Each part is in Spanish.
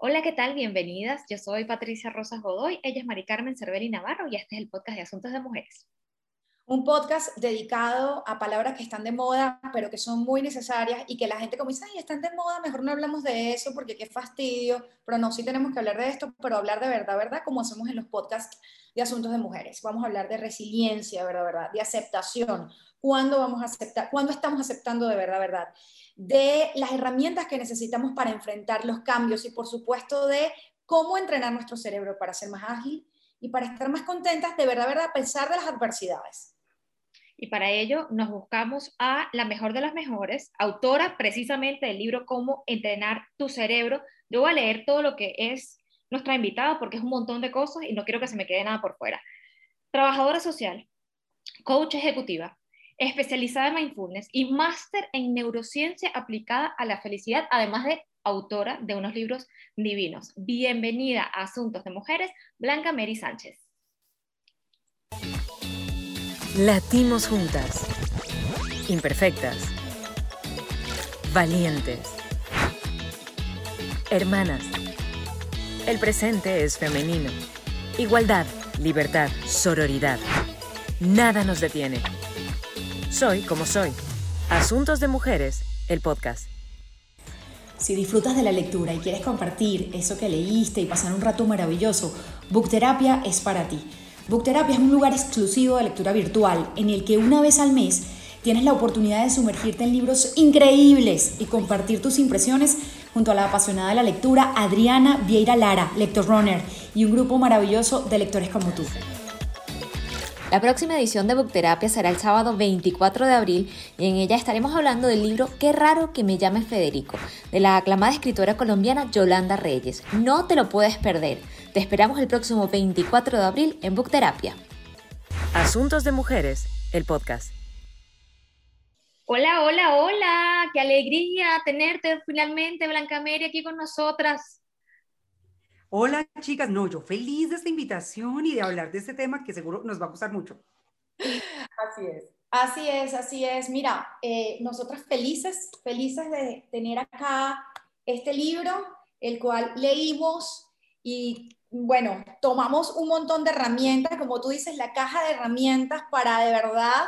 Hola, ¿qué tal? Bienvenidas. Yo soy Patricia Rosas Godoy, ella es Mari Carmen Cervelli Navarro y este es el podcast de Asuntos de Mujeres. Un podcast dedicado a palabras que están de moda, pero que son muy necesarias y que la gente como dice, ay, están de moda, mejor no hablamos de eso porque qué fastidio, pero no, sí tenemos que hablar de esto, pero hablar de verdad, ¿verdad? Como hacemos en los podcasts de Asuntos de Mujeres. Vamos a hablar de resiliencia, ¿verdad? ¿verdad? De aceptación. ¿Cuándo vamos a aceptar? ¿Cuándo estamos aceptando de verdad, verdad? de las herramientas que necesitamos para enfrentar los cambios y por supuesto de cómo entrenar nuestro cerebro para ser más ágil y para estar más contentas de verdad, verdad, a pesar de las adversidades. Y para ello nos buscamos a la mejor de las mejores, autora precisamente del libro Cómo entrenar tu cerebro. Yo voy a leer todo lo que es nuestra invitada porque es un montón de cosas y no quiero que se me quede nada por fuera. Trabajadora social, coach ejecutiva, especializada en mindfulness y máster en neurociencia aplicada a la felicidad, además de autora de unos libros divinos. Bienvenida a Asuntos de Mujeres, Blanca Mary Sánchez. Latimos juntas, imperfectas, valientes, hermanas. El presente es femenino. Igualdad, libertad, sororidad. Nada nos detiene. Soy como soy. Asuntos de Mujeres, el podcast. Si disfrutas de la lectura y quieres compartir eso que leíste y pasar un rato maravilloso, Bookterapia es para ti. Bookterapia es un lugar exclusivo de lectura virtual en el que una vez al mes tienes la oportunidad de sumergirte en libros increíbles y compartir tus impresiones junto a la apasionada de la lectura Adriana Vieira Lara, Lector Runner, y un grupo maravilloso de lectores como tú. La próxima edición de Bookterapia será el sábado 24 de abril y en ella estaremos hablando del libro Qué raro que me llame Federico, de la aclamada escritora colombiana Yolanda Reyes. No te lo puedes perder. Te esperamos el próximo 24 de abril en Bookterapia. Asuntos de Mujeres, el podcast. Hola, hola, hola. Qué alegría tenerte finalmente, Blanca Mary, aquí con nosotras. Hola chicas, no, yo feliz de esta invitación y de hablar de este tema que seguro nos va a gustar mucho. Así es. Así es, así es. Mira, eh, nosotras felices, felices de tener acá este libro, el cual leímos y bueno, tomamos un montón de herramientas, como tú dices, la caja de herramientas para de verdad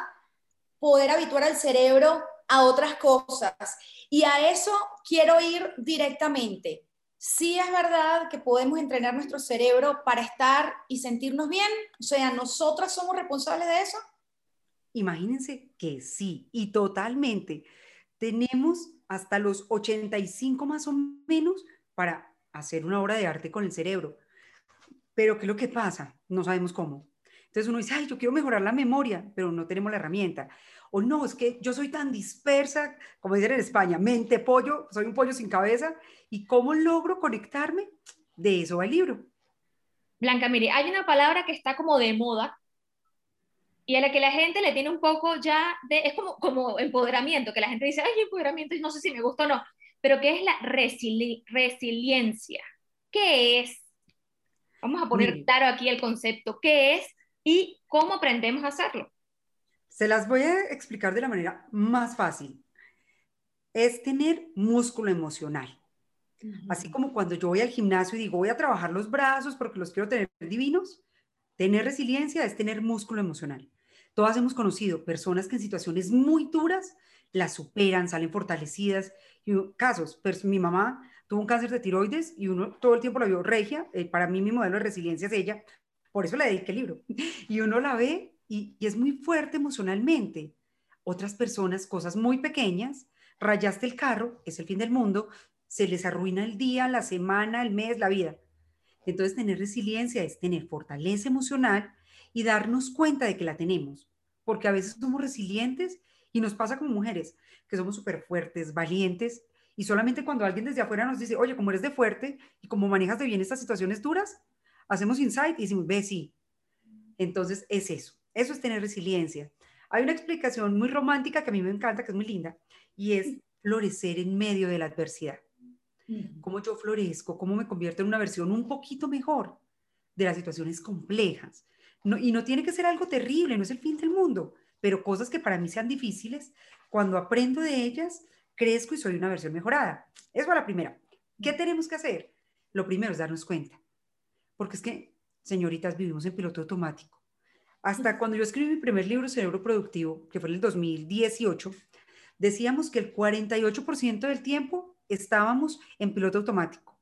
poder habituar al cerebro a otras cosas. Y a eso quiero ir directamente sí es verdad que podemos entrenar nuestro cerebro para estar y sentirnos bien. O sea, ¿nosotras somos responsables de eso? Imagínense que sí, y totalmente. Tenemos hasta los 85 más o menos para hacer una obra de arte con el cerebro. Pero ¿qué es lo que pasa? No sabemos cómo. Entonces uno dice, ay, yo quiero mejorar la memoria, pero no tenemos la herramienta. O no, es que yo soy tan dispersa, como dicen en España, mente pollo, soy un pollo sin cabeza. ¿Y cómo logro conectarme? De eso va el libro. Blanca, mire, hay una palabra que está como de moda y a la que la gente le tiene un poco ya de, es como, como empoderamiento, que la gente dice, ay, empoderamiento, no sé si me gusta o no, pero que es la resiliencia. ¿Qué es? Vamos a poner claro aquí el concepto, ¿qué es y cómo aprendemos a hacerlo? Se las voy a explicar de la manera más fácil. Es tener músculo emocional. Así como cuando yo voy al gimnasio y digo, voy a trabajar los brazos porque los quiero tener divinos, tener resiliencia es tener músculo emocional. Todas hemos conocido personas que en situaciones muy duras las superan, salen fortalecidas. Y casos, mi mamá tuvo un cáncer de tiroides y uno todo el tiempo la vio regia. Eh, para mí mi modelo de resiliencia es ella, por eso le dediqué el libro. Y uno la ve y, es muy fuerte emocionalmente. Otras personas, cosas muy pequeñas, rayaste el carro, es el fin del mundo, se les arruina el día, la semana, el mes, la vida. Entonces, tener resiliencia es tener fortaleza emocional y darnos cuenta de que la tenemos, porque a veces somos resilientes y nos pasa como mujeres, que somos súper fuertes, valientes, y solamente cuando alguien desde afuera nos dice, oye, como eres de fuerte y como manejas de bien estas situaciones duras, hacemos insight y decimos, ve, sí. Entonces, es eso. Eso es tener resiliencia. Hay una explicación muy romántica que a mí me encanta, que es muy linda, y es florecer en medio de la adversidad. Cómo yo florezco, cómo me convierto en una versión un poquito mejor de las situaciones complejas. y no tiene que ser algo terrible, no es el fin del mundo, pero cosas que para mí sean difíciles, cuando aprendo de ellas, crezco y soy una versión mejorada. Eso es la primera. ¿Qué tenemos que hacer? Lo primero es darnos cuenta, porque es que, señoritas, vivimos en piloto automático. Hasta cuando yo escribí mi primer libro, Cerebro Productivo, que fue en el 2018, decíamos que el 48% del tiempo estábamos en piloto automático.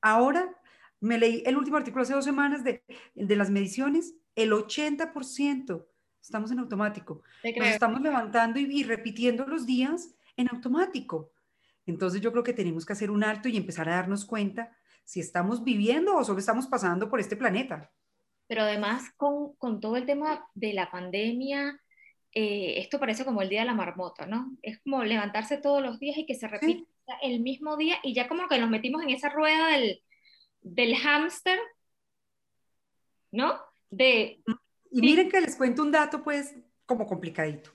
Ahora me leí el último artículo hace dos semanas de, de las mediciones, el 80% estamos en automático. Nos estamos levantando y, y repitiendo los días en automático. Entonces yo creo que tenemos que hacer un alto y empezar a darnos cuenta si estamos viviendo o solo estamos pasando por este planeta. Pero además con, con todo el tema de la pandemia, eh, esto parece como el día de la marmota, ¿no? Es como levantarse todos los días y que se repita el mismo día y ya como que nos metimos en esa rueda del, del hámster, ¿no? De, y miren que les cuento un dato pues como complicadito.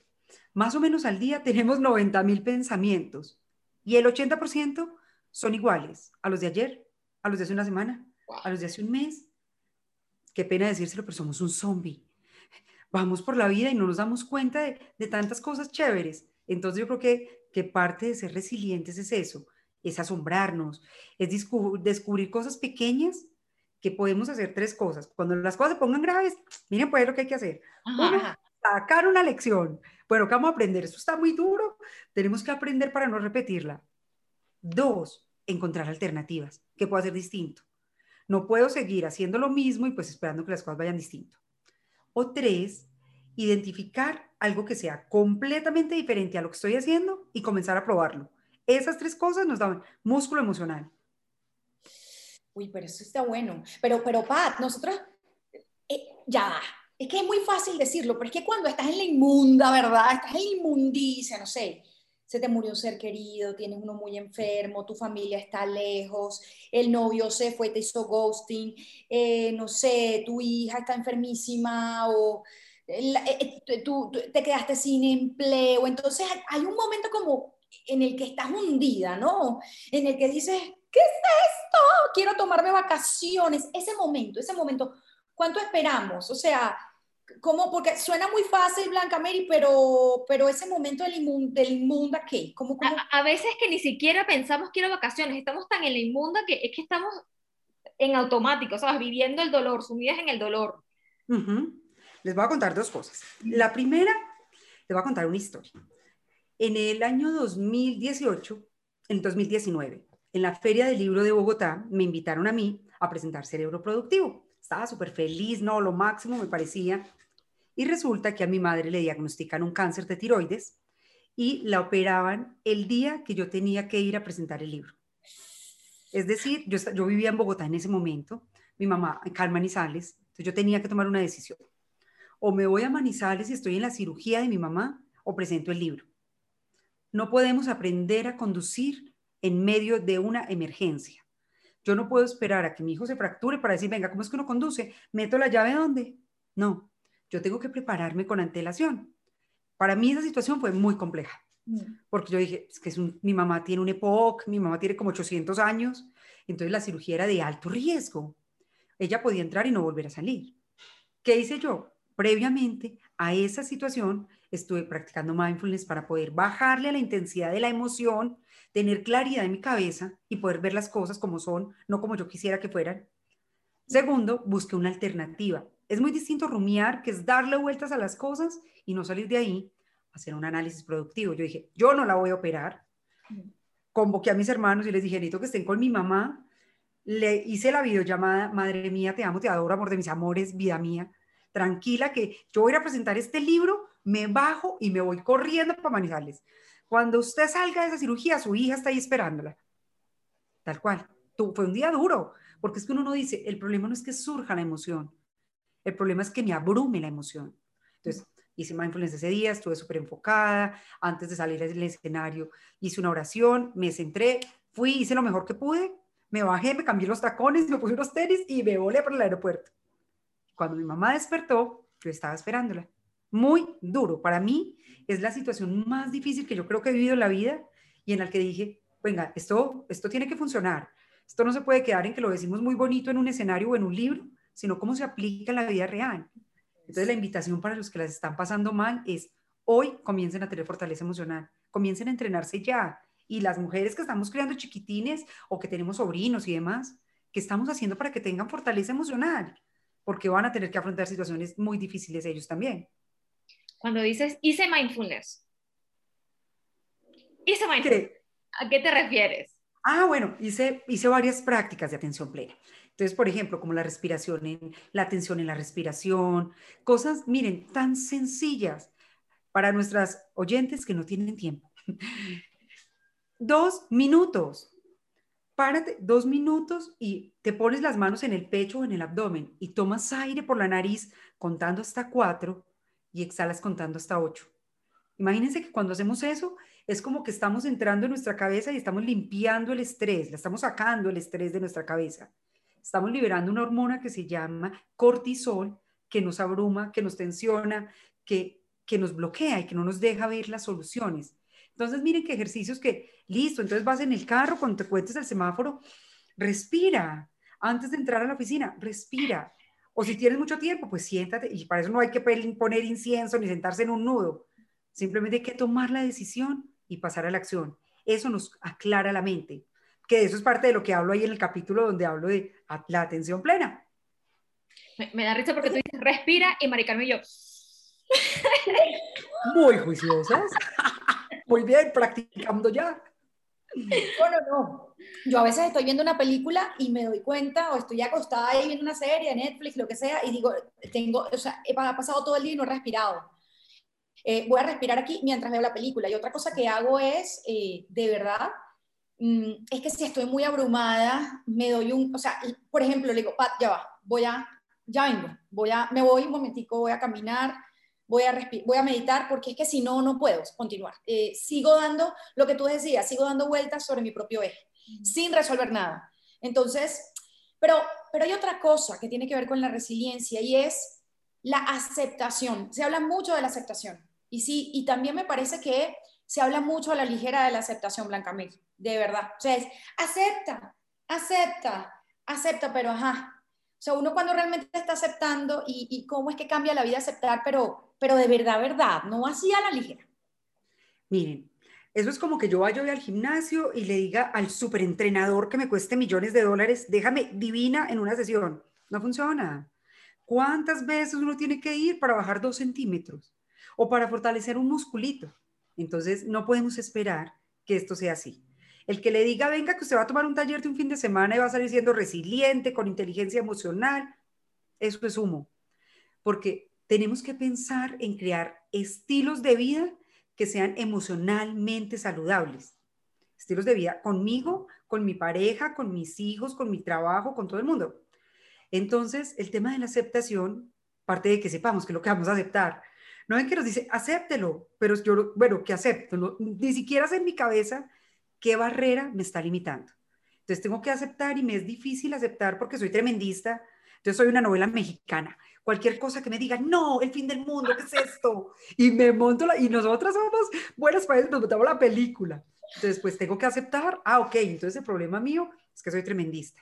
Más o menos al día tenemos 90 mil pensamientos y el 80% son iguales a los de ayer, a los de hace una semana, a los de hace un mes. Qué pena decírselo, pero somos un zombie. Vamos por la vida y no nos damos cuenta de, tantas cosas chéveres. Entonces yo creo que, que parte de ser resilientes es eso, es asombrarnos, es descubrir cosas pequeñas que podemos hacer tres cosas. Cuando las cosas se pongan graves, miren pues lo que hay que hacer. sacar una lección. Bueno, ¿qué vamos a aprender? Esto está muy duro, tenemos que aprender para no repetirla. Dos, encontrar alternativas. ¿Qué puedo hacer distinto? No puedo seguir haciendo lo mismo y pues esperando que las cosas vayan distinto. O tres, identificar algo que sea completamente diferente a lo que estoy haciendo y comenzar a probarlo. Esas tres cosas nos dan músculo emocional. Uy, pero eso está bueno. Pero, pero Pat, nosotros, eh, ya, es que es muy fácil decirlo, pero es que cuando estás en la inmunda, ¿verdad? Estás en la inmundicia, no sé, se te murió un ser querido, tienes uno muy enfermo, tu familia está lejos, el novio se fue, te hizo ghosting, eh, no sé, tu hija está enfermísima o eh, eh, tú, te quedaste sin empleo. Entonces hay un momento como en el que estás hundida, ¿no? En el que dices, ¿qué es esto? Quiero tomarme vacaciones. Ese momento, ese momento, ¿cuánto esperamos? O sea, ¿Cómo? Porque suena muy fácil, Blanca Mary, pero, pero ese momento del, inmunda, ¿qué? ¿Cómo, A, veces que ni siquiera pensamos quiero vacaciones, estamos tan en la inmunda que es que estamos en automático, ¿sabes? Viviendo el dolor, sumidas en el dolor. Les voy a contar dos cosas. La primera, les voy a contar una historia. En el año 2018, en 2019, en la Feria del Libro de Bogotá, me invitaron a mí a presentar Cerebro Productivo. Estaba súper feliz, no, lo máximo me parecía. Y resulta que a mi madre le diagnostican un cáncer de tiroides y la operaban el día que yo tenía que ir a presentar el libro. Es decir, yo, yo vivía en Bogotá en ese momento, mi mamá en Manizales, entonces yo tenía que tomar una decisión. O me voy a Manizales y estoy en la cirugía de mi mamá o presento el libro. No podemos aprender a conducir en medio de una emergencia. Yo no puedo esperar a que mi hijo se fracture para decir, venga, ¿cómo es que uno conduce? ¿Meto la llave dónde? No, yo tengo que prepararme con antelación. Para mí esa situación fue muy compleja, mm. porque yo dije, es que es mi mamá tiene un EPOC, mi mamá tiene como 800 años, entonces la cirugía era de alto riesgo. Ella podía entrar y no volver a salir. ¿Qué hice yo? Previamente a esa situación, estuve practicando mindfulness para poder bajarle a la intensidad de la emoción, tener claridad en mi cabeza y poder ver las cosas como son, no como yo quisiera que fueran. Segundo, busqué una alternativa. Es muy distinto rumiar, que es darle vueltas a las cosas y no salir de ahí, hacer un análisis productivo. Yo dije, yo no la voy a operar. Convoqué a mis hermanos y les dije, necesito que estén con mi mamá. Le hice la videollamada, madre mía, te amo, te adoro, amor de mis amores, vida mía. Tranquila que yo voy a presentar este libro, me bajo y me voy corriendo para Manizales. Cuando usted salga de esa cirugía, su hija está ahí esperándola. Tal cual. Fue un día duro, porque es que uno no dice, el problema no es que surja la emoción, el problema es que me abrume la emoción. Entonces, hice mindfulness ese día, estuve súper enfocada, antes de salir del escenario hice una oración, me centré, fui, hice lo mejor que pude, me bajé, me cambié los tacones, me puse unos tenis y me volé para el aeropuerto. Cuando mi mamá despertó, yo estaba esperándola. Muy duro. Para mí es la situación más difícil que yo creo que he vivido en la vida y en la que dije, venga, esto, esto tiene que funcionar. Esto no se puede quedar en que lo decimos muy bonito en un escenario o en un libro, sino cómo se aplica en la vida real. Entonces la invitación para los que las están pasando mal es hoy comiencen a tener fortaleza emocional, comiencen a entrenarse ya. Y las mujeres que estamos criando chiquitines o que tenemos sobrinos y demás, que estamos haciendo para que tengan fortaleza emocional, porque van a tener que afrontar situaciones muy difíciles ellos también. Cuando dices hice mindfulness, hice mindfulness, ¿a qué te refieres? Ah, bueno, hice, hice varias prácticas de atención plena. Entonces, por ejemplo, como la respiración, en, la atención en la respiración, cosas, miren, tan sencillas para nuestras oyentes que no tienen tiempo. Dos minutos. Párate dos minutos y te pones las manos en el pecho o en el abdomen y tomas aire por la nariz contando hasta cuatro y exhalas contando hasta ocho. Imagínense que cuando hacemos eso, es como que estamos entrando en nuestra cabeza y estamos limpiando el estrés, le estamos sacando el estrés de nuestra cabeza. Estamos liberando una hormona que se llama cortisol, que nos abruma, que nos tensiona, que, que nos bloquea y que no nos deja ver las soluciones. Entonces, miren qué ejercicios que, listo, entonces vas en el carro, cuando te cuentes el semáforo, respira. Antes de entrar a la oficina, respira. O si tienes mucho tiempo, pues siéntate. Y para eso no hay que poner incienso ni sentarse en un nudo. Simplemente hay que tomar la decisión y pasar a la acción. Eso nos aclara la mente, que eso es parte de lo que hablo ahí en el capítulo donde hablo de la atención plena. Me, da risa porque tú dices respira y Maricarmen y yo. Muy juiciosas. Muy bien, practicando ya. Bueno, no. Yo a veces estoy viendo una película y me doy cuenta, o estoy acostada ahí viendo una serie, Netflix, lo que sea, y digo, tengo, o sea, he pasado todo el día y no he respirado. Eh, voy a respirar aquí mientras veo la película. Y otra cosa que hago es, eh, de verdad, mm, es que si estoy muy abrumada, me doy un, o sea, por ejemplo, le digo, ya va, voy a, ya vengo, voy a, me voy un momentico, voy a caminar, voy a, voy a meditar, porque es que si no, no puedo continuar. Eh, sigo dando, lo que tú decías, sigo dando vueltas sobre mi propio eje, sin resolver nada. Entonces, pero, pero hay otra cosa que tiene que ver con la resiliencia y es la aceptación. Se habla mucho de la aceptación. Y sí, y también me parece que se habla mucho a la ligera de la aceptación, Blanca Mil, de verdad. O sea, es acepta, acepta, acepta, pero ajá. O sea, uno cuando realmente está aceptando y, cómo es que cambia la vida aceptar, pero, pero de verdad, verdad, no así a la ligera. Miren, eso es como que yo vaya al gimnasio y le diga al superentrenador que me cueste millones de dólares, déjame divina en una sesión. No funciona. ¿Cuántas veces uno tiene que ir para bajar dos centímetros? o para fortalecer un musculito. Entonces, no podemos esperar que esto sea así. El que le diga, venga, que usted va a tomar un taller de un fin de semana y va a salir siendo resiliente, con inteligencia emocional, eso es humo. Porque tenemos que pensar en crear estilos de vida que sean emocionalmente saludables. Estilos de vida conmigo, con mi pareja, con mis hijos, con mi trabajo, con todo el mundo. Entonces, el tema de la aceptación parte de que sepamos que lo que vamos a aceptar no es que nos dice, acéptelo, pero yo, bueno, que acepto, ni siquiera es en mi cabeza qué barrera me está limitando. Entonces tengo que aceptar y me es difícil aceptar porque soy tremendista. Entonces soy una novela mexicana. Cualquier cosa que me diga, no, el fin del mundo, ¿qué es esto? Y me monto la, y nosotras somos buenas para nos montamos la película. Entonces, pues tengo que aceptar, ah, ok, entonces el problema mío es que soy tremendista.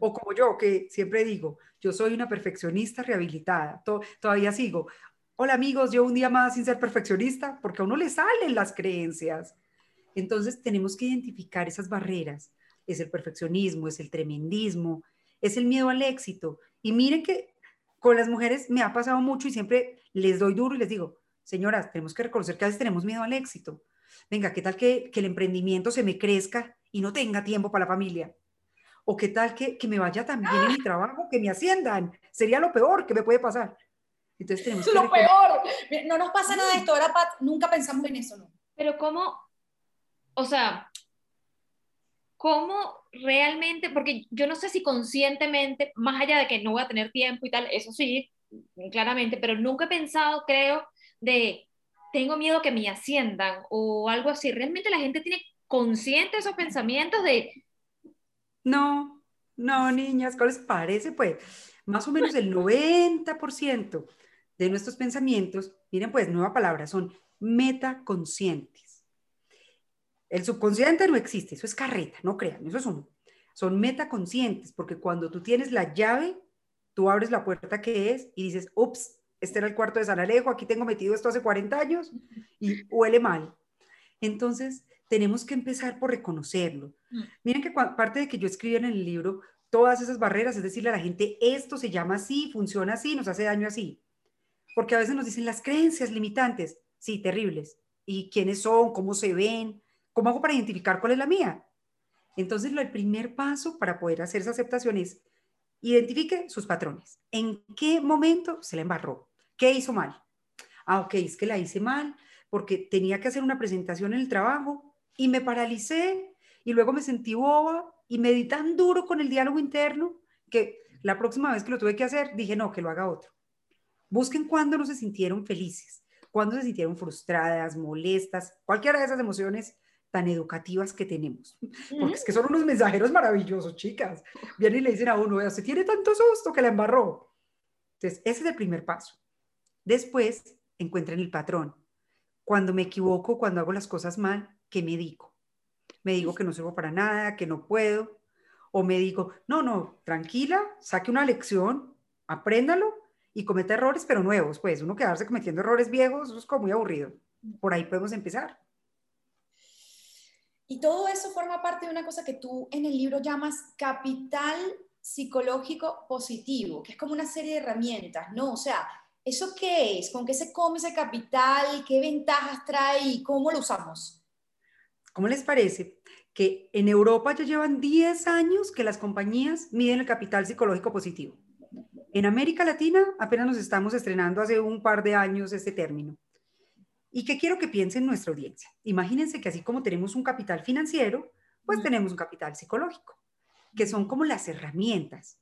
O como yo, que siempre digo, yo soy una perfeccionista rehabilitada, todavía sigo, hola amigos, yo un día más sin ser perfeccionista, porque a uno le salen las creencias. Entonces tenemos que identificar esas barreras. Es el perfeccionismo, es el tremendismo, es el miedo al éxito. Y miren que con las mujeres me ha pasado mucho y siempre les doy duro y les digo, señoras, tenemos que reconocer que a veces tenemos miedo al éxito. Venga, ¿qué tal que, el emprendimiento se me crezca y no tenga tiempo para la familia? ¿O qué tal que, que me vaya tan bien en mi trabajo que me asciendan? Sería lo peor que me puede pasar. Entonces tenemos que Lo peor. No nos pasa nada de esto, ¿verdad, Pat? Nunca pensamos en eso, ¿no? Pero cómo, o sea, cómo realmente, porque yo no sé si conscientemente, más allá de que no voy a tener tiempo y tal, eso sí, claramente, pero nunca he pensado, creo, de tengo miedo que me asciendan o algo así. ¿Realmente la gente tiene consciente esos pensamientos de... No, no, niñas, ¿cuál les parece? Pues más o menos el 90% de nuestros pensamientos, miren pues, nueva palabra, son metaconscientes. El subconsciente no existe, eso es carreta, no crean, eso es uno. Son metaconscientes, porque cuando tú tienes la llave, tú abres la puerta que es y dices, ups, este era el cuarto de San Alejo, aquí tengo metido esto hace 40 años y huele mal. Entonces, tenemos que empezar por reconocerlo. Mm. Miren que parte de que yo escribí en el libro todas esas barreras, es decirle a la gente, esto se llama así, funciona así, nos hace daño así. Porque a veces nos dicen las creencias limitantes, sí, terribles. ¿Y quiénes son? ¿Cómo se ven? ¿Cómo hago para identificar cuál es la mía? Entonces, el primer paso para poder hacer esa aceptación es identifique sus patrones. ¿En qué momento se le embarró? ¿Qué hizo mal? Ah, ok, es que la hice mal porque tenía que hacer una presentación en el trabajo y me paralicé y luego me sentí boba y me di tan duro con el diálogo interno que la próxima vez que lo tuve que hacer dije, no, que lo haga otro. Busquen cuándo no se sintieron felices, cuándo se sintieron frustradas, molestas, cualquiera de esas emociones tan educativas que tenemos. Porque es que son unos mensajeros maravillosos, chicas. Vienen y le dicen a uno, se tiene tanto susto que la embarró. Entonces, ese es el primer paso. Después, encuentren el patrón. Cuando me equivoco, cuando hago las cosas mal, ¿qué me digo? Me digo que no sirvo para nada, que no puedo. O me digo, no, no, tranquila, saque una lección, apréndalo y cometa errores, pero nuevos. Pues uno quedarse cometiendo errores viejos, eso es como muy aburrido. Por ahí podemos empezar. Y todo eso forma parte de una cosa que tú en el libro llamas capital psicológico positivo, que es como una serie de herramientas, ¿no? O sea, ¿eso qué es? ¿Con qué se come ese capital? ¿Qué ventajas trae cómo lo usamos? ¿Cómo les parece? Que en Europa ya llevan 10 años que las compañías miden el capital psicológico positivo. En América Latina apenas nos estamos estrenando hace un par de años este término. ¿Y qué quiero que piensen nuestra audiencia? Imagínense que así como tenemos un capital financiero, pues tenemos un capital psicológico, que son como las herramientas.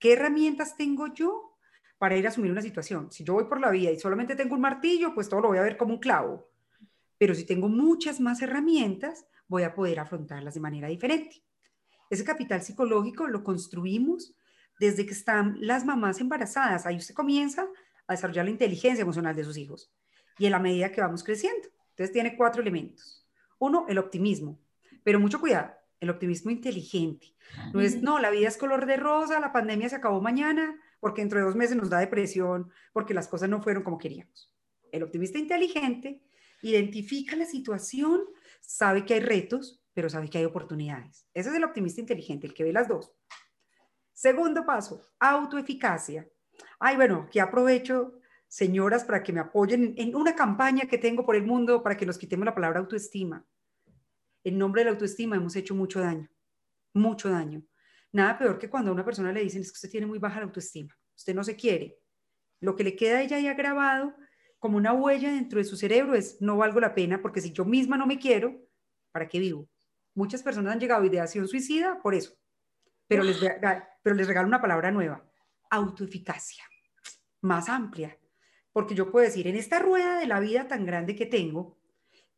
¿Qué herramientas tengo yo para ir a asumir una situación? Si yo voy por la vida y solamente tengo un martillo, pues todo lo voy a ver como un clavo. Pero si tengo muchas más herramientas, voy a poder afrontarlas de manera diferente. Ese capital psicológico lo construimos desde que están las mamás embarazadas. Ahí usted comienza a desarrollar la inteligencia emocional de sus hijos y en la medida que vamos creciendo. Entonces tiene cuatro elementos. Uno, el optimismo, pero mucho cuidado, el optimismo inteligente. No es, no, la vida es color de rosa, la pandemia se acabó mañana, porque dentro de dos meses nos da depresión, porque las cosas no fueron como queríamos. El optimista inteligente identifica la situación, sabe que hay retos, pero sabe que hay oportunidades. Ese es el optimista inteligente, el que ve las dos. Segundo paso, autoeficacia. Ay, bueno, que aprovecho señoras para que me apoyen en una campaña que tengo por el mundo para que nos quitemos la palabra autoestima. En nombre de la autoestima hemos hecho mucho daño, mucho daño. Nada peor que cuando a una persona le dicen es que usted tiene muy baja la autoestima, usted no se quiere. Lo que le queda a ella ya grabado como una huella dentro de su cerebro es no valgo la pena porque si yo misma no me quiero, ¿para qué vivo? Muchas personas han llegado a ideación suicida por eso, pero les, pero les regalo una palabra nueva, autoeficacia, más amplia porque yo puedo decir, en esta rueda de la vida tan grande que tengo,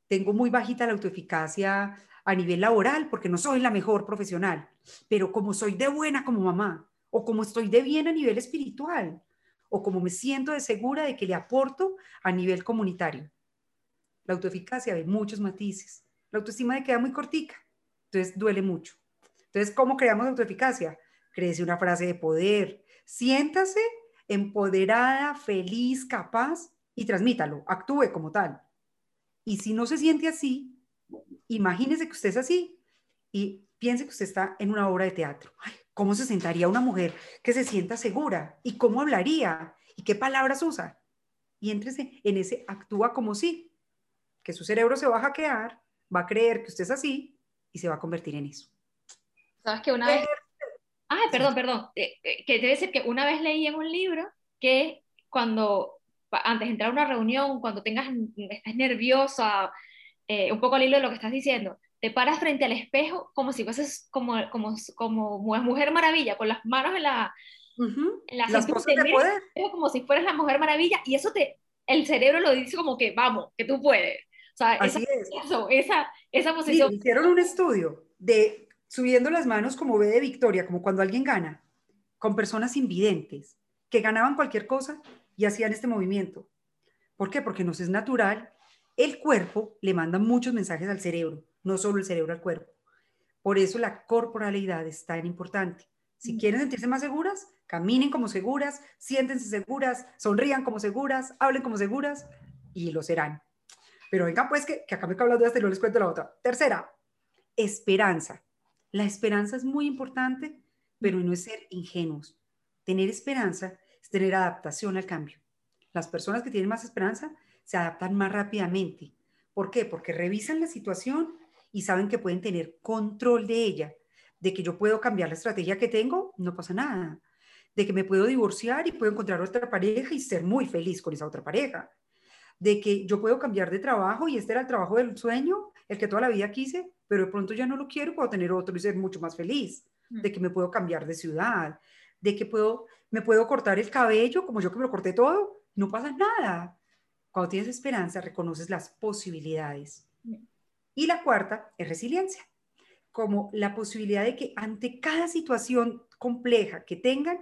tengo muy bajita la autoeficacia a nivel laboral porque no soy la mejor profesional, pero como soy de buena como mamá, o como estoy de bien a nivel espiritual, o como me siento de segura de que le aporto a nivel comunitario. La autoeficacia de muchos matices. La autoestima de queda muy cortica, entonces duele mucho. Entonces, ¿cómo creamos autoeficacia? Crece una frase de poder. Siéntase empoderada, feliz, capaz y transmítalo, actúe como tal. Y si no se siente así, imagínese que usted es así y piense que usted está en una obra de teatro. ¿Cómo se sentaría una mujer que se sienta segura? ¿Y cómo hablaría? ¿Y qué palabras usa? Y éntrese en ese actúa como sí, que su cerebro se va a hackear, va a creer que usted es así y se va a convertir en eso. ¿Sabes que una vez Ay, perdón, perdón. Eh, eh, que debe ser que una vez leí en un libro que cuando, antes de entrar a una reunión, cuando tengas, estás nerviosa, eh, un poco al hilo de lo que estás diciendo, te paras frente al espejo como si fueses como, como, como Mujer Maravilla, con las manos en la, en la las cosas de poder. como si fueras la Mujer Maravilla, y eso te, el cerebro lo dice como que, vamos, que tú puedes. O sea, Así esa, es. Eso, esa, esa posición. Sí, hicieron un estudio de subiendo las manos como ve de victoria, como cuando alguien gana, con personas invidentes que ganaban cualquier cosa y hacían este movimiento. ¿Por qué? Porque nos es natural. El cuerpo le manda muchos mensajes al cerebro, no solo el cerebro al cuerpo. Por eso la corporalidad es tan importante. Si mm. quieren sentirse más seguras, caminen como seguras, siéntense seguras, sonrían como seguras, hablen como seguras y lo serán. Pero venga, pues que, que acá me hablando de esta y no les cuento la otra. Tercera, esperanza. La esperanza es muy importante pero no es ser ingenuos. Tener esperanza es tener adaptación al cambio. Las personas que tienen más esperanza se adaptan más rápidamente. ¿Por qué? Porque revisan la situación y saben que pueden tener control de ella, de que yo puedo cambiar la estrategia que tengo, no pasa nada, de que me puedo divorciar y puedo encontrar otra pareja y ser muy feliz con esa otra pareja, de que yo puedo cambiar de trabajo y este era el trabajo del sueño, el que toda la vida quise, pero de pronto ya no lo quiero, puedo tener otro y ser mucho más feliz, mm. de que me puedo cambiar de ciudad, de que puedo, me puedo cortar el cabello como yo que me lo corté todo, no pasa nada. Cuando tienes esperanza, reconoces las posibilidades. Mm. Y la cuarta es resiliencia, como la posibilidad de que ante cada situación compleja que tengan,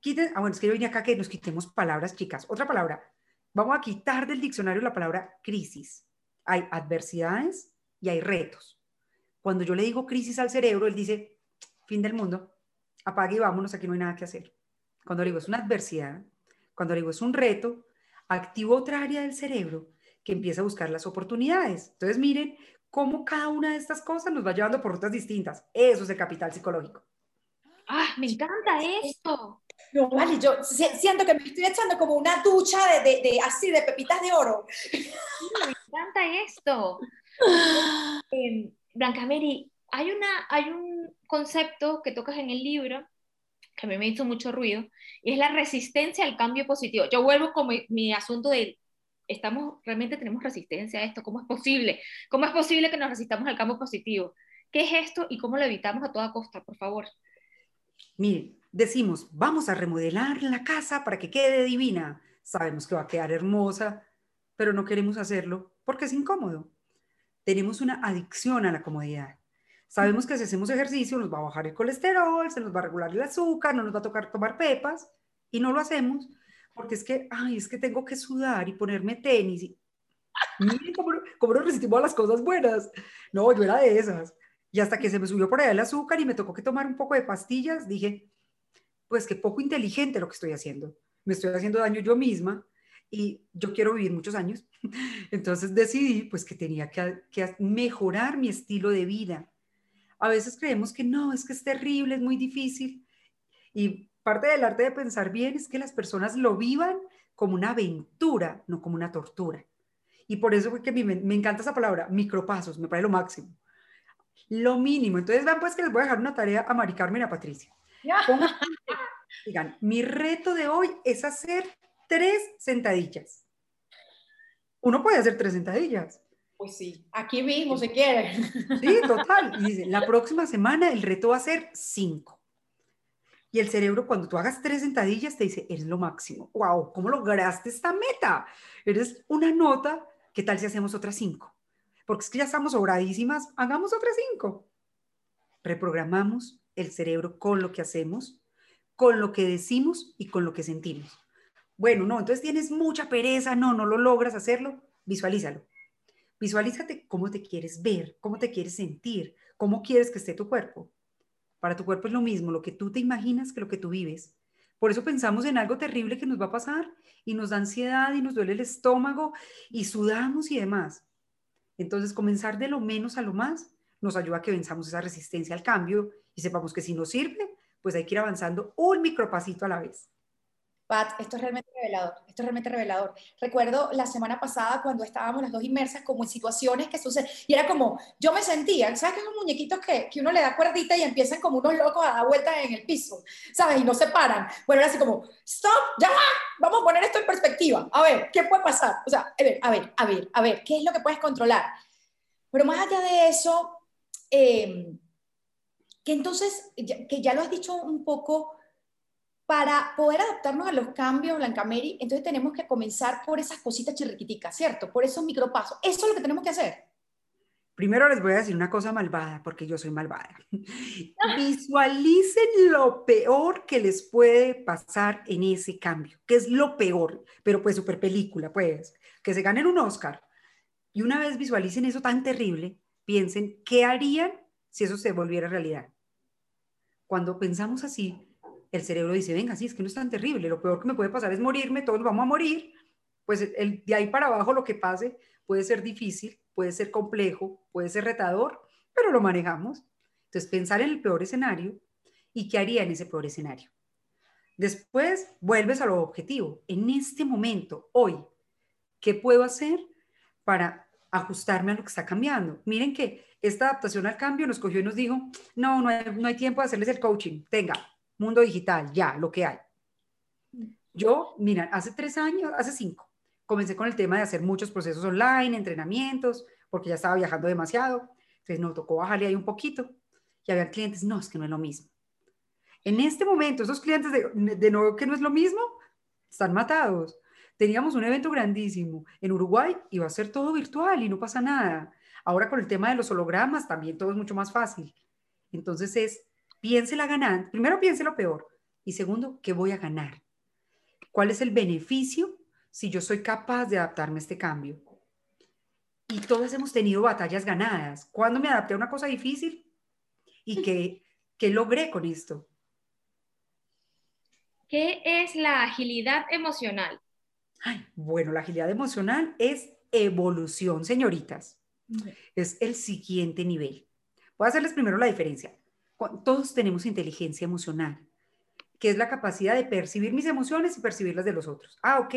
quiten, ah, bueno, es que yo vine acá que nos quitemos palabras, chicas. Otra palabra, vamos a quitar del diccionario la palabra crisis. Hay adversidades y hay retos. Cuando yo le digo crisis al cerebro, él dice, fin del mundo, apague y vámonos, aquí no hay nada que hacer. Cuando le digo es una adversidad, cuando le digo es un reto, activo otra área del cerebro que empieza a buscar las oportunidades. Entonces, miren cómo cada una de estas cosas nos va llevando por rutas distintas. Eso es el capital psicológico. Ah, me encanta esto. No, vale, yo siento que me estoy echando como una ducha de, de, así, de pepitas de oro. Encanta esto. Eh, Blanca Mary, hay, una, hay un concepto que tocas en el libro que a mí me hizo mucho ruido, y es la resistencia al cambio positivo. Yo vuelvo con mi, mi asunto de, estamos, realmente tenemos resistencia a esto, ¿cómo es posible? ¿Cómo es posible que nos resistamos al cambio positivo? ¿Qué es esto y cómo lo evitamos a toda costa, por favor? Mire, decimos, vamos a remodelar la casa para que quede divina. Sabemos que va a quedar hermosa, pero no queremos hacerlo porque es incómodo. Tenemos una adicción a la comodidad. Sabemos que si hacemos ejercicio nos va a bajar el colesterol, se nos va a regular el azúcar, no nos va a tocar tomar pepas y no lo hacemos porque es que, ay, es que tengo que sudar y ponerme tenis. Y... Miren cómo, cómo nos resistimos a las cosas buenas. No, yo era de esas. Y hasta que se me subió por ahí el azúcar y me tocó que tomar un poco de pastillas, dije, pues qué poco inteligente lo que estoy haciendo. Me estoy haciendo daño yo misma y yo quiero vivir muchos años. Entonces decidí pues que tenía que, que mejorar mi estilo de vida. A veces creemos que no, es que es terrible, es muy difícil. Y parte del arte de pensar bien es que las personas lo vivan como una aventura, no como una tortura. Y por eso fue que me, me encanta esa palabra, micropasos, me parece lo máximo lo mínimo. Entonces, vean pues que les voy a dejar una tarea a Mari Carmen y a Patricia. digan, mi reto de hoy es hacer tres sentadillas. Uno puede hacer tres sentadillas. Pues sí, aquí mismo se quiere. Sí, total. Y dice, la próxima semana el reto va a ser cinco. Y el cerebro, cuando tú hagas tres sentadillas, te dice, eres lo máximo. ¡Wow! ¿Cómo lograste esta meta? Eres una nota. ¿Qué tal si hacemos otras cinco? porque es que ya estamos sobradísimas, hagamos otras cinco. Reprogramamos el cerebro con lo que hacemos, con lo que decimos y con lo que sentimos. Bueno, no, entonces tienes mucha pereza, no, no lo logras hacerlo, visualízalo. Visualízate cómo te quieres ver, cómo te quieres sentir, cómo quieres que esté tu cuerpo. Para tu cuerpo es lo mismo, lo que tú te imaginas que lo que tú vives. Por eso pensamos en algo terrible que nos va a pasar y nos da ansiedad y nos duele el estómago y sudamos y demás. Entonces, comenzar de lo menos a lo más nos ayuda a que venzamos esa resistencia al cambio y sepamos que si nos sirve, pues hay que ir avanzando un micropasito a la vez. Pat, esto es realmente revelador, esto es realmente revelador. Recuerdo la semana pasada cuando estábamos las dos inmersas como en situaciones que suceden, y era como, yo me sentía, ¿sabes que son muñequitos que, que uno le da cuerdita y empiezan como unos locos a dar vueltas en el piso, ¿sabes? Y no se paran. Bueno, era así como, stop, ya va, vamos a poner esto en perspectiva, a ver, ¿qué puede pasar? O sea, a ver, a ver, a ver, a ver, ¿qué es lo que puedes controlar? Pero más allá de eso, em, que entonces, que ya lo has dicho un poco, para poder adaptarnos a los cambios, Mary, entonces tenemos que comenzar por esas cositas chirriquiticas, ¿cierto? Por esos micropasos. Eso es lo que tenemos que hacer. Primero les voy a decir una cosa malvada, porque yo soy malvada. Visualicen lo peor que les puede pasar en ese cambio, que es lo peor, pero pues super película, pues, que se ganen un Oscar. Y una vez visualicen eso tan terrible, piensen, ¿qué harían si eso se volviera realidad? Cuando pensamos así, el cerebro dice, venga, sí, es que no es tan terrible, lo peor que me puede pasar es morirme, todos vamos a morir, pues el, de ahí para abajo lo que pase puede ser difícil, puede ser complejo, puede ser retador, pero lo manejamos. Entonces, pensar en el peor escenario y qué haría en ese peor escenario. Después vuelves a lo objetivo. En este momento, hoy, ¿qué puedo hacer para ajustarme a lo que está cambiando? Miren que esta adaptación al cambio nos cogió y nos dijo, no, no hay, no hay tiempo de hacerles el coaching. Tenga, mundo digital, ya, lo que hay. Yo, mira, hace tres años, hace cinco, comencé con el tema de hacer muchos procesos online, entrenamientos, porque ya estaba viajando demasiado. Entonces nos tocó bajarle ahí un poquito. Y había clientes, no, es que no es lo mismo. En este momento, esos clientes de, de nuevo que no es lo mismo, están matados. Teníamos un evento grandísimo en Uruguay va a ser todo virtual y no pasa nada. Ahora con el tema de los hologramas también todo es mucho más fácil. Entonces es, piense la ganancia, primero piense lo peor y segundo, ¿qué voy a ganar? ¿Cuál es el beneficio si yo soy capaz de adaptarme a este cambio? Y todos hemos tenido batallas ganadas. ¿Cuándo me adapté a una cosa difícil? ¿Y qué, qué logré con esto? ¿Qué es la agilidad emocional? bueno, la agilidad emocional es evolución, señoritas. Es el siguiente nivel. Voy a hacerles primero la diferencia. Todos tenemos inteligencia emocional, que es la capacidad de percibir mis emociones y percibirlas de los otros. Ah, ok.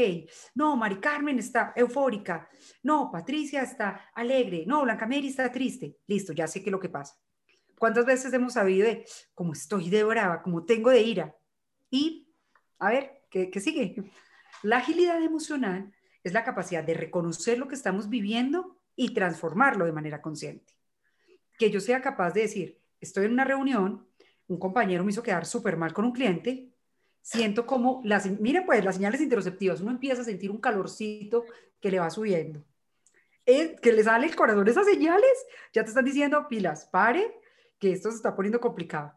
No, Mari Carmen está eufórica. No, Patricia está alegre. No, Blanca Mary está triste. Listo, ya sé qué es lo que pasa. ¿Cuántas veces hemos sabido de cómo estoy de brava, cómo tengo de ira? Y, a ver, ¿qué, qué sigue? La agilidad emocional es la capacidad de reconocer lo que estamos viviendo y transformarlo de manera consciente. Que yo sea capaz de decir, estoy en una reunión, un compañero me hizo quedar súper mal con un cliente, siento como, las, mire pues, las señales interoceptivas, uno empieza a sentir un calorcito que le va subiendo. Eh, que le sale el corazón esas señales, ya te están diciendo, pilas, pare, que esto se está poniendo complicado.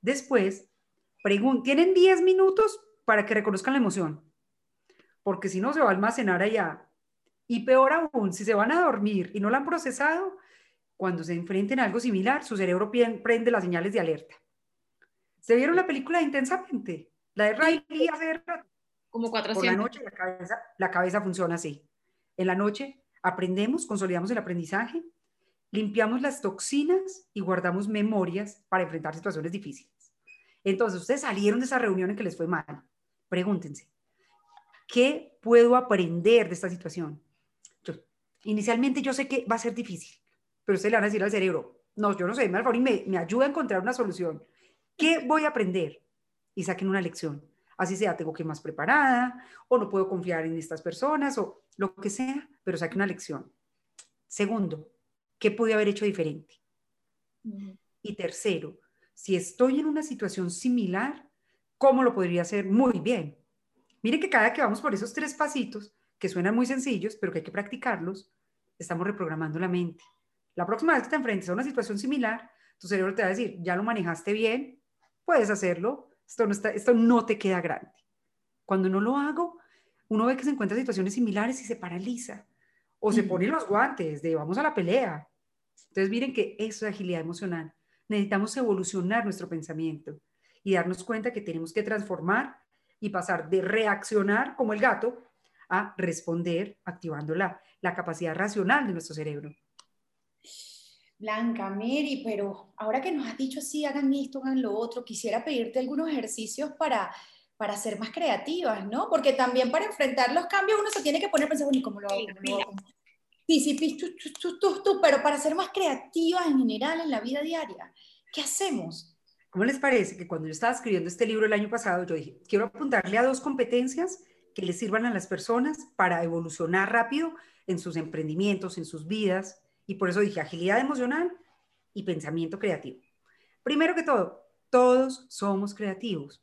Después, tienen 10 minutos para que reconozcan la emoción porque si no se va a almacenar allá. Y peor aún, si se van a dormir y no la han procesado, cuando se enfrenten a algo similar, su cerebro prende las señales de alerta. ¿Se vieron la película intensamente? La de Riley hace Como 400. Por la noche la cabeza, la cabeza funciona así. En la noche aprendemos, consolidamos el aprendizaje, limpiamos las toxinas y guardamos memorias para enfrentar situaciones difíciles. Entonces, ustedes salieron de esa reunión en que les fue mal. Pregúntense, ¿Qué puedo aprender de esta situación? inicialmente yo sé que va a ser difícil, pero usted le van a decir al cerebro, no, yo no sé, me, me, me ayuda a encontrar una solución. ¿Qué voy a aprender? Y saquen una lección. Así sea, tengo que ir más preparada, o no puedo confiar en estas personas, o lo que sea, pero saque una lección. Segundo, ¿qué pude haber hecho diferente? Y tercero, si estoy en una situación similar, ¿cómo lo podría hacer muy bien? Miren que cada que vamos por esos tres pasitos, que suenan muy sencillos, pero que hay que practicarlos, estamos reprogramando la mente. La próxima vez que te enfrentes a una situación similar, tu cerebro te va a decir, ya lo manejaste bien, puedes hacerlo, esto no, está, esto no te queda grande. Cuando no lo hago, uno ve que se encuentra situaciones similares y se paraliza o se pone los guantes de vamos a la pelea. Entonces miren que eso es agilidad emocional. Necesitamos evolucionar nuestro pensamiento y darnos cuenta que tenemos que transformar y pasar de reaccionar como el gato a responder activando la, la capacidad racional de nuestro cerebro. Blanca, Mary, pero ahora que nos has dicho así, hagan esto, hagan lo otro, quisiera pedirte algunos ejercicios para, para ser más creativas, ¿no? Porque también para enfrentar los cambios uno se tiene que poner a pensar, bueno, ¿cómo lo hago? Sí, sí, tú, tú, tú, tú, pero para ser más creativas en general en la vida diaria, ¿qué hacemos? ¿Cómo les parece que cuando yo estaba escribiendo este libro el año pasado, yo dije, quiero apuntarle a dos competencias que les sirvan a las personas para evolucionar rápido en sus emprendimientos, en sus vidas, y por eso dije agilidad emocional y pensamiento creativo. Primero que todo, todos somos creativos.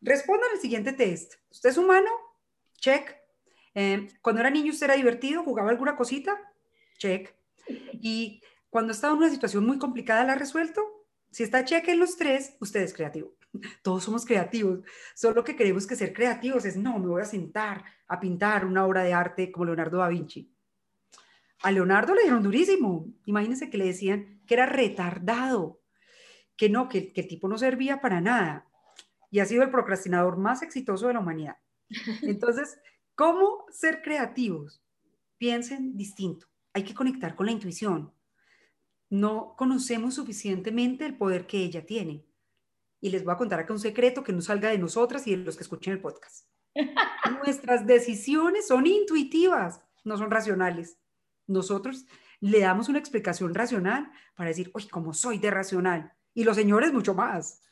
Respondan al siguiente test. ¿Usted es humano? Check. Eh, cuando era niño, ¿usted era divertido? ¿Jugaba alguna cosita? Check. Y cuando estaba en una situación muy complicada, ¿la ha resuelto? Si está cheque en los tres, usted es creativo. Todos somos creativos. Solo que creemos que ser creativos es, no, me voy a sentar a pintar una obra de arte como Leonardo da Vinci. A Leonardo le dieron durísimo. Imagínense que le decían que era retardado, que no, que, que el tipo no servía para nada. Y ha sido el procrastinador más exitoso de la humanidad. Entonces, ¿cómo ser creativos? Piensen distinto. Hay que conectar con la intuición no conocemos suficientemente el poder que ella tiene. Y les voy a contar acá un secreto que no salga de nosotras y de los que escuchen el podcast. Nuestras decisiones son intuitivas, no son racionales. Nosotros le damos una explicación racional para decir, oye, como soy de racional. Y los señores mucho más.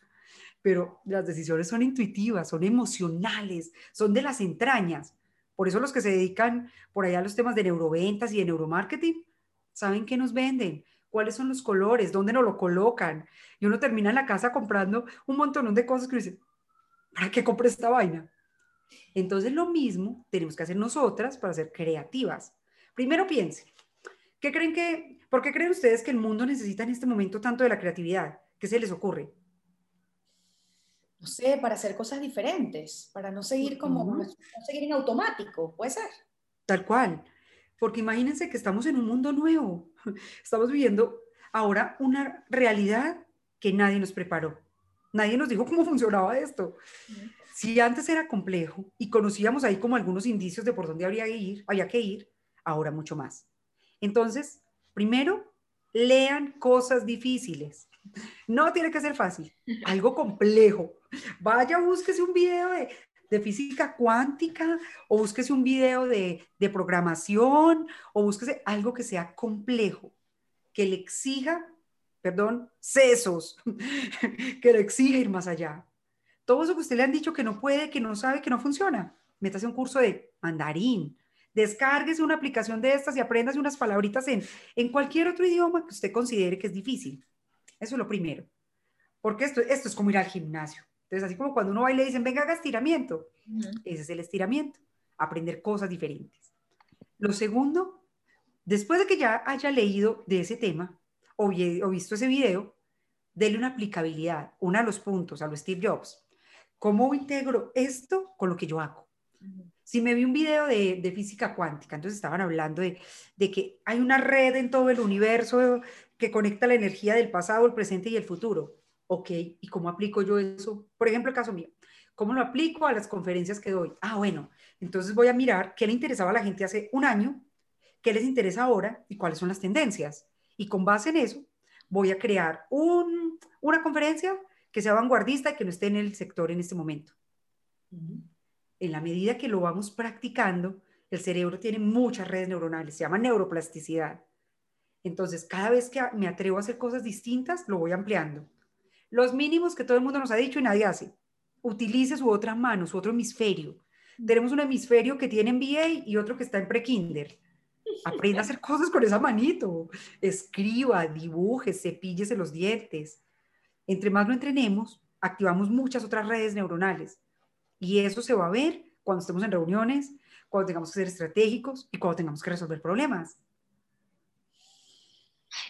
Pero las decisiones son intuitivas, son emocionales, son de las entrañas. Por eso los que se dedican por allá a los temas de neuroventas y de neuromarketing, saben qué nos venden, cuáles son los colores, dónde nos lo colocan. Y uno termina en la casa comprando un montón de cosas que dice, ¿para qué compré esta vaina? Entonces lo mismo tenemos que hacer nosotras para ser creativas. Primero piensen, ¿qué creen que, ¿por qué creen ustedes que el mundo necesita en este momento tanto de la creatividad? ¿Qué se les ocurre? No sé, para hacer cosas diferentes, para no seguir como, no, seguir en automático, puede ser. Tal cual, porque imagínense que estamos en un mundo nuevo, estamos viviendo ahora una realidad que nadie nos preparó. Nadie nos dijo cómo funcionaba esto. Si antes era complejo y conocíamos ahí como algunos indicios de por dónde habría que ir, había que ir, ahora mucho más. Entonces, primero, lean cosas difíciles. No tiene que ser fácil, algo complejo. Vaya, búsquese un video de, de física cuántica o búsquese un video de, de programación o búsquese algo que sea complejo, que le exija, perdón, sesos, que le exija ir más allá todo eso que usted le han dicho que no puede, que no sabe, que no funciona, métase un curso de mandarín, descárguese una aplicación de estas y apréndase unas palabritas en, en cualquier otro idioma que usted considere que es difícil. Eso es lo primero. Porque esto, esto es como ir al gimnasio. Entonces, así como cuando uno va y le dicen, venga, haga estiramiento. Ese es el estiramiento, aprender cosas diferentes. Lo segundo, después de que ya haya leído de ese tema o, o visto ese video, dele una aplicabilidad, una a los puntos, a los Steve Jobs. ¿Cómo integro esto con lo que yo hago? Si me vi un video de, física cuántica, entonces estaban hablando de, que hay una red en todo el universo que conecta la energía del pasado, el presente y el futuro. Ok, ¿y cómo aplico yo eso? Por ejemplo, el caso mío, ¿cómo lo aplico a las conferencias que doy? Ah, bueno, entonces voy a mirar qué le interesaba a la gente hace un año, qué les interesa ahora y cuáles son las tendencias. Y con base en eso, voy a crear una conferencia que sea vanguardista y que no esté en el sector en este momento. En la medida que lo vamos practicando, el cerebro tiene muchas redes neuronales, se llama neuroplasticidad. Entonces, cada vez que me atrevo a hacer cosas distintas, lo voy ampliando. Los mínimos que todo el mundo nos ha dicho y nadie hace. Utilice su otra mano, su otro hemisferio. Tenemos un hemisferio que tiene MBA y otro que está en prekinder. Aprenda a hacer cosas con esa manito. Escriba, dibuje, cepíllese los dientes. Entre más lo entrenemos, activamos muchas otras redes neuronales y eso se va a ver cuando estemos en reuniones, cuando tengamos que ser estratégicos y cuando tengamos que resolver problemas.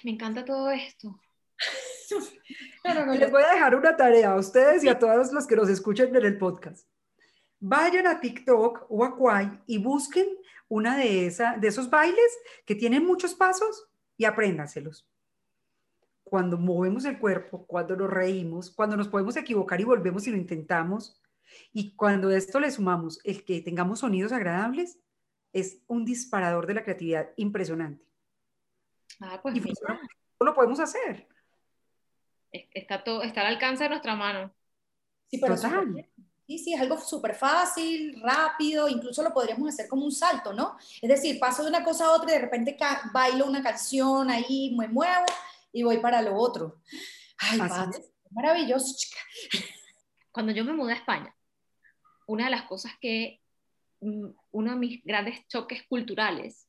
me encanta todo esto. Les voy a dejar una tarea a ustedes y a todos los que nos escuchen en el podcast. Vayan a TikTok o a Kwai y busquen una de, esa, de esos bailes que tienen muchos pasos y apréndanselos cuando movemos el cuerpo, cuando nos reímos, cuando nos podemos equivocar y volvemos y lo intentamos, y cuando esto le sumamos el que tengamos sonidos agradables, es un disparador de la creatividad impresionante. Ah, pues y lo podemos hacer. Está, todo, está al alcance de nuestra mano. Sí, pero sí, sí, es algo súper fácil, rápido, incluso lo podríamos hacer como un salto, ¿no? Es decir, paso de una cosa a otra y de repente bailo una canción ahí, me muevo y voy para lo otro. Ay, maravilloso, chica. Cuando yo me mudé a España, una de las cosas que, mm, uno de mis grandes choques culturales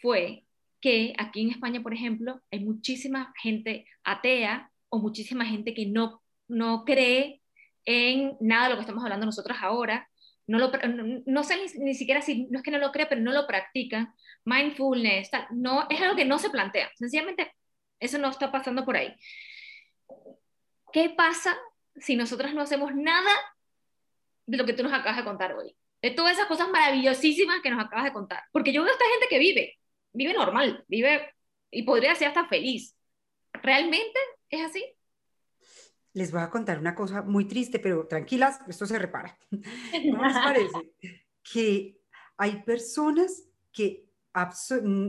fue que aquí en España, por ejemplo, hay muchísima gente atea o muchísima gente que no, no cree en nada de lo que estamos hablando nosotros ahora. No, lo, no, sé ni, siquiera si, no es que no lo cree, pero no lo practican. Mindfulness, no, es algo que no se plantea. Sencillamente eso no está pasando por ahí. ¿Qué pasa si nosotros no hacemos nada de lo que tú nos acabas de contar hoy? De todas esas cosas maravillosísimas que nos acabas de contar. Porque yo veo a esta gente que vive, vive normal, vive y podría ser hasta feliz. ¿Realmente es así? Les voy a contar una cosa muy triste, pero tranquilas, esto se repara. ¿No les parece que hay personas que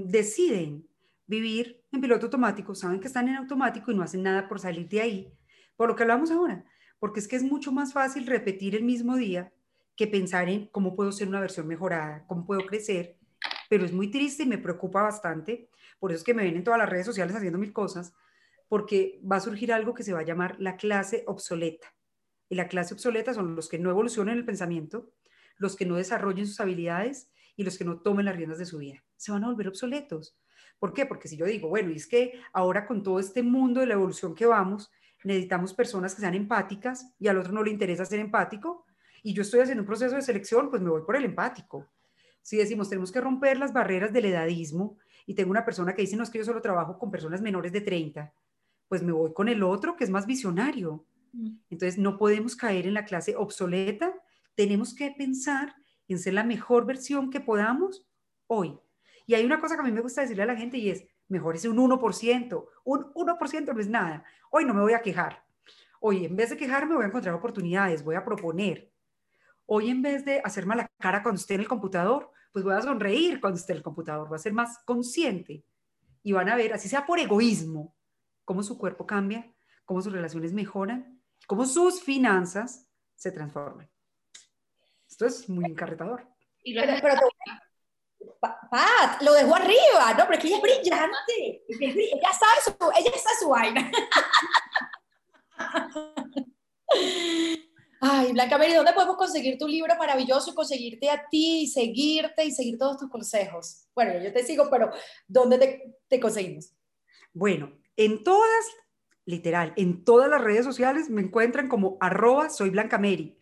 deciden vivir en piloto automático, saben que están en automático y no hacen nada por salir de ahí, por lo que hablamos ahora, porque es que es mucho más fácil repetir el mismo día que pensar en cómo puedo ser una versión mejorada, cómo puedo crecer, pero es muy triste y me preocupa bastante, por eso es que me ven en todas las redes sociales haciendo mil cosas, porque va a surgir algo que se va a llamar la clase obsoleta. Y la clase obsoleta son los que no evolucionen el pensamiento, los que no desarrollen sus habilidades y los que no tomen las riendas de su vida. Se van a volver obsoletos. ¿Por qué? Porque si yo digo, bueno, y es que ahora con todo este mundo de la evolución que vamos, necesitamos personas que sean empáticas y al otro no le interesa ser empático, y yo estoy haciendo un proceso de selección, pues me voy por el empático. Si decimos, tenemos que romper las barreras del edadismo, y tengo una persona que dice, no, es que yo solo trabajo con personas menores de 30, pues me voy con el otro que es más visionario. Mm. Entonces, no podemos caer en la clase obsoleta, tenemos que pensar en ser la mejor versión que podamos hoy. Y hay una cosa que a mí me gusta decirle a la gente y es, mejor es un 1%, un 1% no es nada. Hoy no me voy a quejar. Hoy en vez de quejarme voy a encontrar oportunidades, voy a proponer. Hoy en vez de hacer mala cara cuando esté en el computador, pues voy a sonreír cuando esté en el computador, voy a ser más consciente. Y van a ver, así sea por egoísmo, cómo su cuerpo cambia, cómo sus relaciones mejoran, cómo sus finanzas se transforman. Esto es muy encarretador. Y lo pero, Pat, lo dejó arriba, no, pero es que ella es brillante. Ella sabe su, ella sabe su vaina. Ay, Blanca Mary, ¿dónde podemos conseguir tu libro maravilloso y conseguirte a ti y seguirte y seguir todos tus consejos? Bueno, yo te sigo, pero ¿dónde te, te conseguimos? Bueno, en todas, literal, en todas las redes sociales me encuentran como arroba soy Blanca Mary.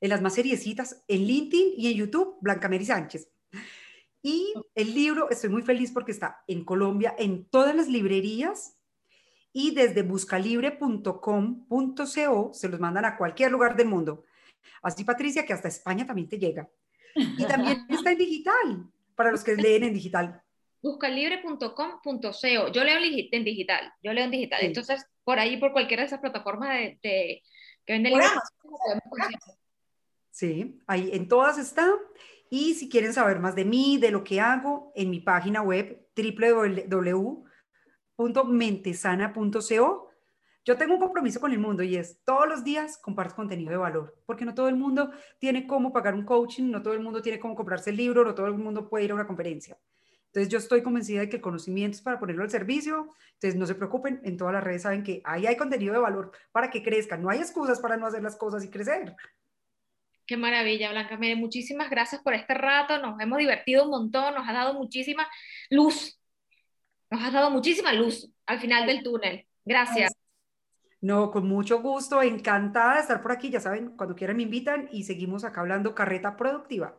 En las más seriecitas, en LinkedIn y en YouTube, Blanca Mary Sánchez. Y el libro, estoy muy feliz porque está en Colombia, en todas las librerías y desde buscalibre.com.co se los mandan a cualquier lugar del mundo. Así, Patricia, que hasta España también te llega. Y también está en digital, para los que leen en digital. Buscalibre.com.co. Yo leo en digital, yo leo en digital. Entonces, por ahí, por cualquiera de esas plataformas de, que venden libros. Sí, ahí en todas está. Y si quieren saber más de mí, de lo que hago, en mi página web www.mentesana.co, yo tengo un compromiso con el mundo y es todos los días comparto contenido de valor, porque no todo el mundo tiene cómo pagar un coaching, no todo el mundo tiene cómo comprarse el libro, no todo el mundo puede ir a una conferencia. Entonces yo estoy convencida de que el conocimiento es para ponerlo al servicio, entonces no se preocupen, en todas las redes saben que ahí hay contenido de valor para que crezcan, no hay excusas para no hacer las cosas y crecer. Qué maravilla, Blanca. Mire, muchísimas gracias por este rato. Nos hemos divertido un montón, nos ha dado muchísima luz. Nos has dado muchísima luz al final del túnel. Gracias. No, con mucho gusto, encantada de estar por aquí. Ya saben, cuando quieran me invitan y seguimos acá hablando carreta productiva.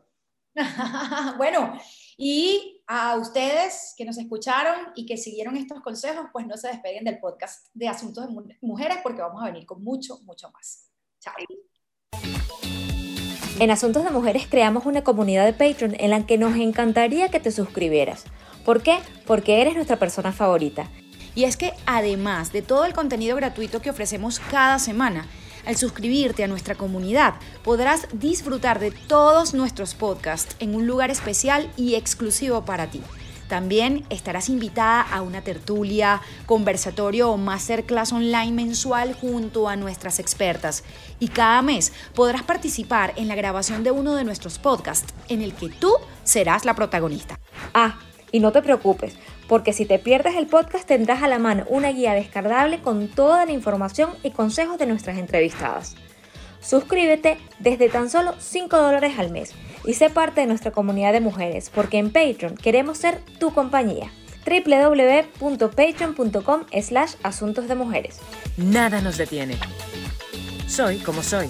bueno, y a ustedes que nos escucharon y que siguieron estos consejos, pues no se despeguen del podcast de Asuntos de Mujeres porque vamos a venir con mucho, mucho más. Chao. En Asuntos de Mujeres creamos una comunidad de Patreon en la que nos encantaría que te suscribieras. ¿Por qué? Porque eres nuestra persona favorita. Y es que además de todo el contenido gratuito que ofrecemos cada semana, al suscribirte a nuestra comunidad podrás disfrutar de todos nuestros podcasts en un lugar especial y exclusivo para ti. También estarás invitada a una tertulia, conversatorio o masterclass online mensual junto a nuestras expertas. Y cada mes podrás participar en la grabación de uno de nuestros podcasts en el que tú serás la protagonista. Ah, y no te preocupes, porque si te pierdes el podcast tendrás a la mano una guía descargable con toda la información y consejos de nuestras entrevistadas. Suscríbete desde tan solo 5 dólares al mes y sé parte de nuestra comunidad de mujeres, porque en Patreon queremos ser tu compañía www.patreon.com slash asuntos de mujeres. Nada nos detiene. Soy como soy.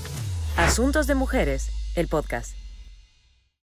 Asuntos de Mujeres, el podcast.